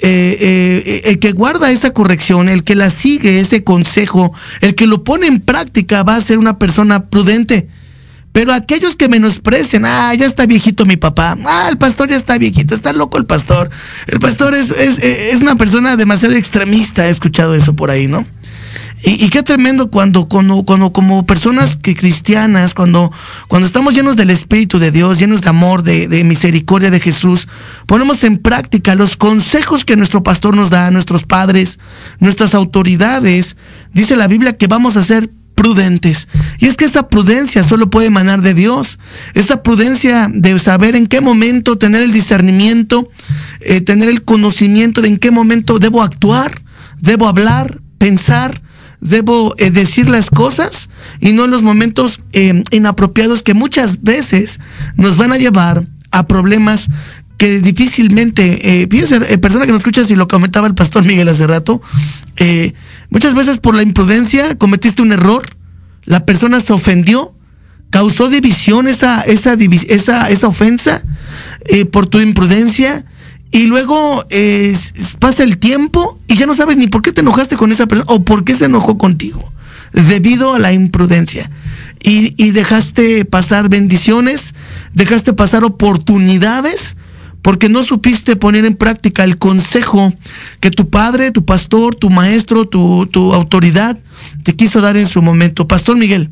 Eh, eh, el que guarda esa corrección, el que la sigue, ese consejo, el que lo pone en práctica va a ser una persona prudente. Pero aquellos que menosprecian, ah, ya está viejito mi papá, ah, el pastor ya está viejito, está loco el pastor. El pastor es, es, es una persona demasiado extremista, he escuchado eso por ahí, ¿no? Y, qué tremendo cuando, cuando, cuando como personas que cristianas, cuando, cuando estamos llenos del Espíritu de Dios, llenos de amor, de, misericordia de Jesús, ponemos en práctica los consejos que nuestro pastor nos da, nuestros padres, nuestras autoridades. Dice la Biblia que vamos a ser prudentes. Y es que esa prudencia solo puede emanar de Dios. Esa prudencia de saber en qué momento tener el discernimiento, eh, tener el conocimiento de en qué momento debo actuar, debo hablar, pensar, debo eh, decir las cosas y no en los momentos eh, inapropiados que muchas veces nos van a llevar a problemas que difícilmente, eh, fíjense, eh, persona que nos escucha, si lo comentaba el pastor Miguel hace rato, muchas veces por la imprudencia cometiste un error, la persona se ofendió, causó división esa, esa, esa, esa ofensa por tu imprudencia y luego pasa el tiempo y ya no sabes ni por qué te enojaste con esa persona o por qué se enojó contigo, debido a la imprudencia. Y, dejaste pasar bendiciones, dejaste pasar oportunidades, porque no supiste poner en práctica el consejo que tu padre, tu pastor, tu maestro, tu, autoridad te quiso dar en su momento. Pastor Miguel.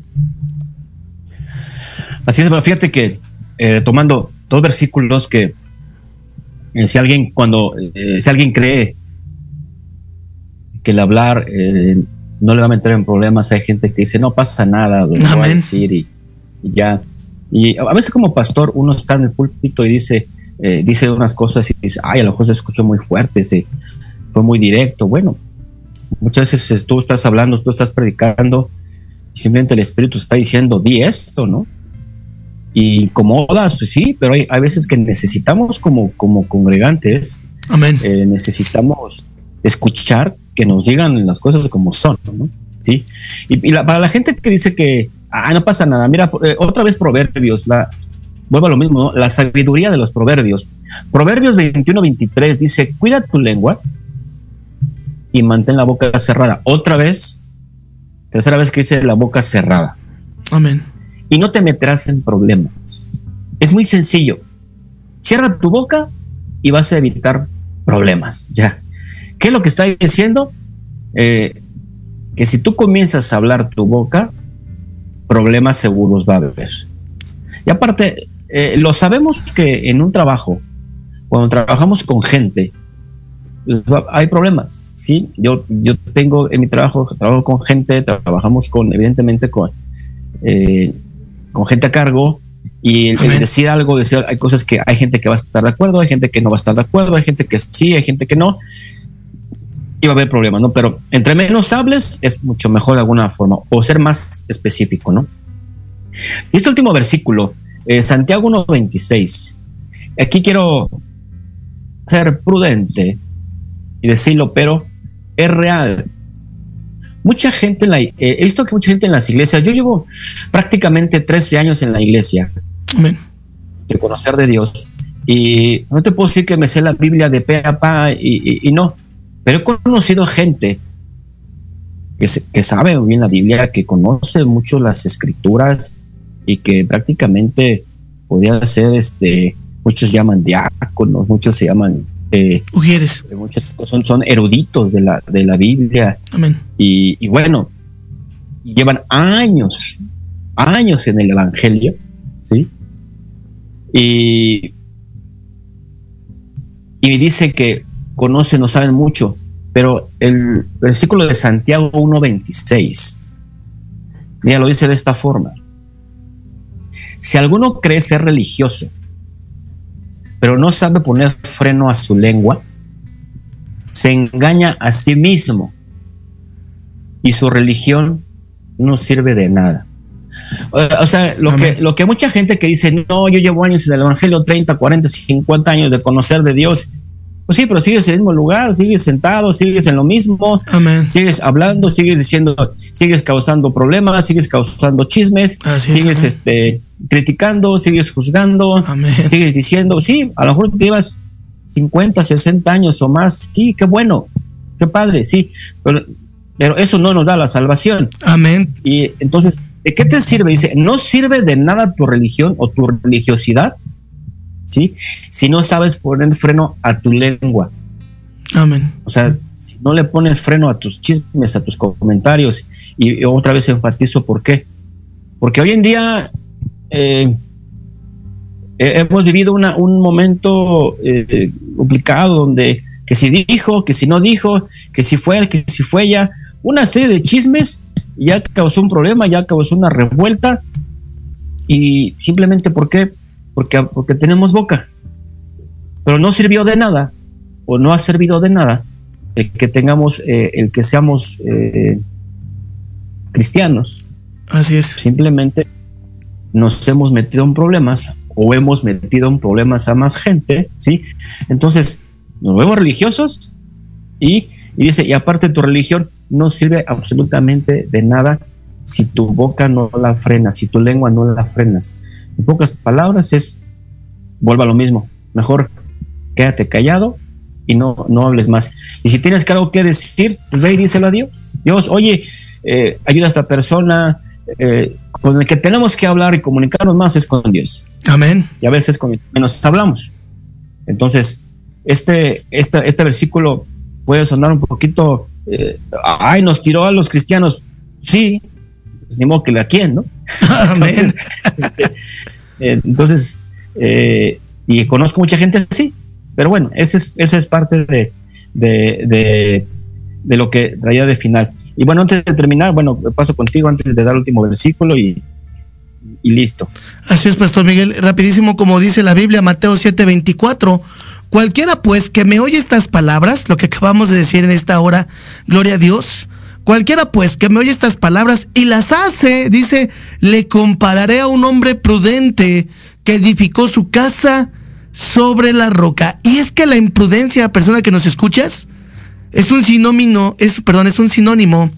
Así es, pero fíjate que eh, tomando dos versículos que eh, si alguien cuando eh, si alguien cree que el hablar eh, no le va a meter en problemas, hay gente que dice no pasa nada, lo voy a decir y, ya. Y a veces como pastor uno está en el púlpito y dice dice unas cosas y dice ay a lo mejor se escuchó muy fuerte, se fue muy directo. Bueno, muchas veces tú estás hablando, tú estás predicando y simplemente el Espíritu está diciendo di esto, ¿no? Y incomodas, pues sí, pero hay, hay, veces que necesitamos como, como congregantes, Amén. Eh, necesitamos escuchar que nos digan las cosas como son, ¿no? ¿Sí? Y, para la gente que dice que, ah, no pasa nada, mira, eh, otra vez proverbios, la, vuelvo a lo mismo, la sabiduría de los proverbios. Proverbios 21-23 dice, cuida tu lengua y mantén la boca cerrada. Otra vez, tercera vez que dice la boca cerrada. Amén y no te meterás en problemas. Es muy sencillo. Cierra tu boca y vas a evitar problemas. Ya. ¿Qué es lo que está diciendo? Eh, que si tú comienzas a hablar tu boca, problemas seguros va a haber. Y aparte, eh, lo sabemos que en un trabajo, cuando trabajamos con gente, hay problemas, ¿sí? Yo, yo tengo en mi trabajo, trabajo con gente, trabajamos con, evidentemente, con, eh, con gente a cargo, y el, decir algo, decir, hay cosas que hay gente que va a estar de acuerdo, hay gente que no va a estar de acuerdo, hay gente que sí, hay gente que no, y va a haber problemas, ¿no? Pero entre menos hables es mucho mejor de alguna forma, o ser más específico, ¿no? Y este último versículo, eh, Santiago 1.26, aquí quiero ser prudente y decirlo, pero es real. Mucha gente, en la, eh, he visto que mucha gente en las iglesias, yo llevo prácticamente 13 años en la iglesia. De conocer de Dios. Y no te puedo decir que me sé la Biblia de pe a pa y, no, pero he conocido gente que, que sabe bien la Biblia, que conoce mucho las escrituras y que prácticamente podía ser, este, muchos llaman diáconos, muchos se llaman eh, son, son eruditos de la, de la Biblia. Y, bueno, llevan años, años en el Evangelio, ¿sí? Y, y dice que conocen o saben mucho, pero el versículo de Santiago 1.26, mira, lo dice de esta forma. Si alguno cree ser religioso, pero no sabe poner freno a su lengua, se engaña a sí mismo y su religión no sirve de nada. O sea, lo que, lo que mucha gente que dice, no, yo llevo años en el Evangelio, 30, 40, 50 años de conocer de Dios, pues sí, pero sigues en el mismo lugar, sigues sentado, sigues en lo mismo, sigues hablando, sigues diciendo, sigues causando problemas, sigues causando chismes, sigues este, criticando, sigues juzgando, sigues diciendo, sí, a lo mejor te llevas 50, 60 años o más, sí, qué bueno, qué padre, sí, pero, pero eso no nos da la salvación. Amén. Y entonces, ¿de qué te sirve? Dice, no sirve de nada tu religión o tu religiosidad ¿sí? Si no sabes poner freno a tu lengua. Amén. O sea, si no le pones freno a tus chismes, a tus comentarios, y, otra vez enfatizo por qué. Porque hoy en día eh, hemos vivido un momento eh, complicado donde que si dijo, que si no dijo, que si fue, que si fue ya, una serie de chismes ya causó un problema, ya causó una revuelta y simplemente porque porque, porque tenemos boca. Pero no sirvió de nada, o no ha servido de nada, el que tengamos, eh, el que seamos eh, cristianos. Así es. Simplemente nos hemos metido en problemas o hemos metido en problemas a más gente, ¿sí? Entonces, nos vemos religiosos y, y dice, y aparte tu religión no sirve absolutamente de nada si tu boca no la frenas, si tu lengua no la frenas. En pocas palabras es, vuelva a lo mismo, mejor quédate callado y no, no hables más. Y si tienes algo que decir, pues ve y díselo a Dios. Dios, oye, eh, ayuda a esta persona, eh, con el que tenemos que hablar y comunicarnos más es con Dios. Amén. Y a veces con menos hablamos. Entonces, este, este, este versículo puede sonar un poquito, eh, ay, nos tiró a los cristianos. Sí, pues ni modo que la quien, ¿no? Amén. Entonces, eh, y conozco mucha gente así, pero bueno, esa es, esa es parte de, lo que traía de final. Y bueno, antes de terminar, bueno, paso contigo antes de dar el último versículo y, y listo. Así es, Pastor Miguel, rapidísimo como dice la Biblia, Mateo 7:24. Cualquiera pues que me oye estas palabras, lo que acabamos de decir en esta hora, gloria a Dios, Cualquiera pues que me oye estas palabras y las hace, dice, le compararé a un hombre prudente que edificó su casa sobre la roca. Y es que la imprudencia, persona que nos escuchas, es un sinónimo, es, perdón, es un sinónimo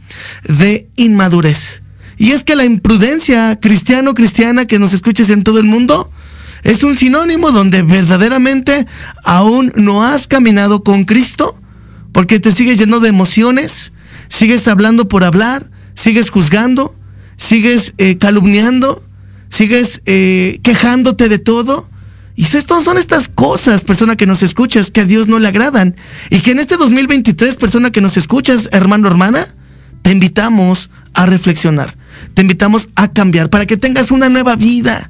de inmadurez. Y es que la imprudencia, cristiano, cristiana, que nos escuches en todo el mundo, es un sinónimo donde verdaderamente aún no has caminado con Cristo, porque te sigues lleno de emociones, sigues hablando por hablar, sigues juzgando, sigues eh, calumniando, sigues eh, quejándote de todo. Y estas son estas cosas, persona que nos escuchas, que a Dios no le agradan. Y que en este 2023, persona que nos escuchas, hermano, hermana, te invitamos a reflexionar. Te invitamos a cambiar para que tengas una nueva vida.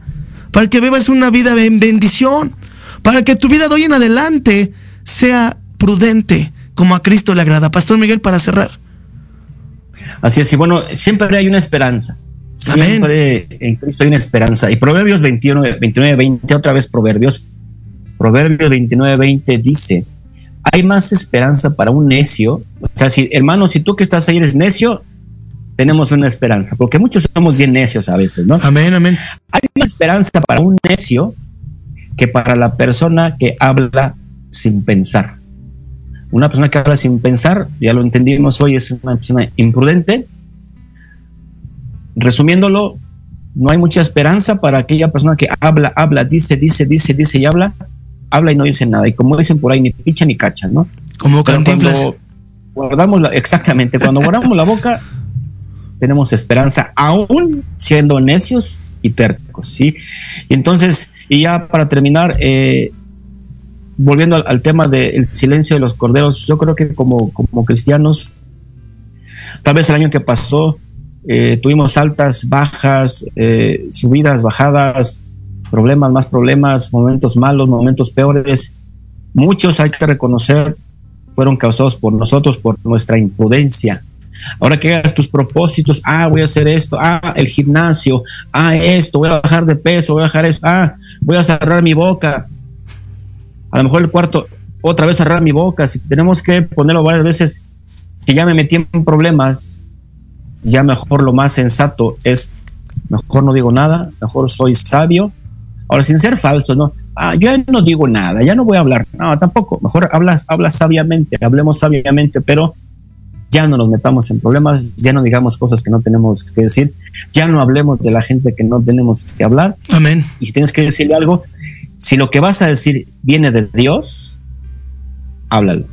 Para que vivas una vida en bendición. Para que tu vida de hoy en adelante sea prudente, como a Cristo le agrada. Pastor Miguel, para cerrar. Así es, y bueno, siempre hay una esperanza. Siempre en Cristo hay una esperanza. Y Proverbios 21, 29, 20, otra vez Proverbios. Proverbios 29, 20 dice, hay más esperanza para un necio. O sea, si, hermano, si tú que estás ahí eres necio, tenemos una esperanza, porque muchos somos bien necios a veces, ¿no? Amén, amén. Hay una esperanza para un necio que para la persona que habla sin pensar. Una persona que habla sin pensar, ya lo entendimos hoy, es una persona imprudente. Resumiéndolo, no hay mucha esperanza para aquella persona que habla, habla, dice, dice, dice, dice y habla, habla y no dice nada. Y como dicen por ahí, ni picha ni cacha, ¿no? Como cuando guardamos la, exactamente, cuando guardamos la boca, tenemos esperanza, aún siendo necios y tercos, ¿sí? Y entonces, y ya para terminar, eh, volviendo al, tema del silencio de los corderos, yo creo que como, cristianos, tal vez el año que pasó, eh, tuvimos altas, bajas, eh, subidas, bajadas, problemas, más problemas, momentos malos, momentos peores. Muchos, hay que reconocer, fueron causados por nosotros, por nuestra imprudencia. Ahora que hagas tus propósitos, ah, voy a hacer esto, ah, el gimnasio, ah, esto, voy a bajar de peso, voy a bajar esto, ah, voy a cerrar mi boca. A lo mejor el cuarto, otra vez cerrar mi boca. Si tenemos que ponerlo varias veces, si ya me metí en problemas, ya mejor lo más sensato es, mejor no digo nada, mejor soy sabio. Ahora, sin ser falso, ¿no? Ah, yo ya no digo nada, ya no voy a hablar. No, tampoco. Mejor hablas, hablas sabiamente, hablemos sabiamente, pero ya no nos metamos en problemas, ya no digamos cosas que no tenemos que decir, ya no hablemos de la gente que no tenemos que hablar. Amén. Y si tienes que decirle algo, si lo que vas a decir viene de Dios, háblalo.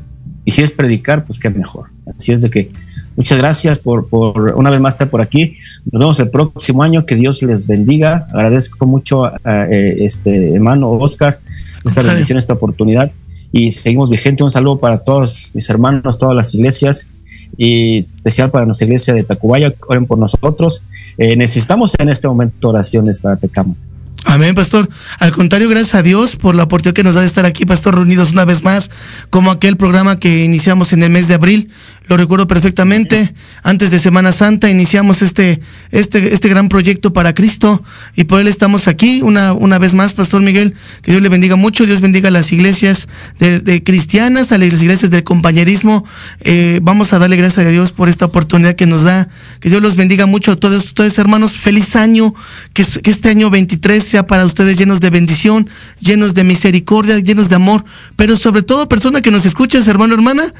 Y si es predicar, pues qué mejor. Así es de que muchas gracias por, por una vez más estar por aquí. Nos vemos el próximo año. Que Dios les bendiga. Agradezco mucho a, eh, este hermano Oscar esta bendición, esta oportunidad. Y seguimos vigente. Un saludo para todos mis hermanos, todas las iglesias y especial para nuestra iglesia de Tacubaya. Oren por nosotros. Eh, necesitamos en este momento oraciones para Tecamo. Amén, pastor. Al contrario, gracias a Dios por la oportunidad que nos da de estar aquí, pastor, reunidos una vez más, como aquel programa que iniciamos en el mes de abril, lo recuerdo perfectamente. Antes de Semana Santa iniciamos este, este, este gran proyecto para Cristo y por él estamos aquí una, una vez más, Pastor Miguel. Que Dios le bendiga mucho, Dios bendiga a las iglesias de, cristianas, a las iglesias del compañerismo. Eh, vamos a darle gracias a Dios por esta oportunidad que nos da. Que Dios los bendiga mucho a todos ustedes, hermanos. Feliz año. Que, este año 23 sea para ustedes llenos de bendición, llenos de misericordia, llenos de amor. Pero sobre todo, persona que nos escuchas, hermano, hermana,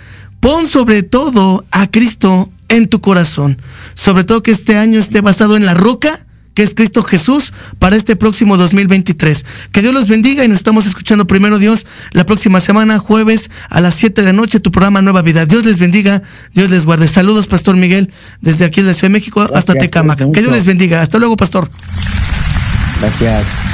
Pon sobre todo a Cristo en tu corazón. Sobre todo que este año esté basado en la roca que es Cristo Jesús para este próximo 2023. Que Dios los bendiga y nos estamos escuchando primero Dios la próxima semana, jueves a las 7 de la noche, tu programa Nueva Vida. Dios les bendiga, Dios les guarde. Saludos, Pastor Miguel, desde aquí de la Ciudad de México hasta Tecamac. Que Dios les bendiga. Hasta luego, Pastor. Gracias.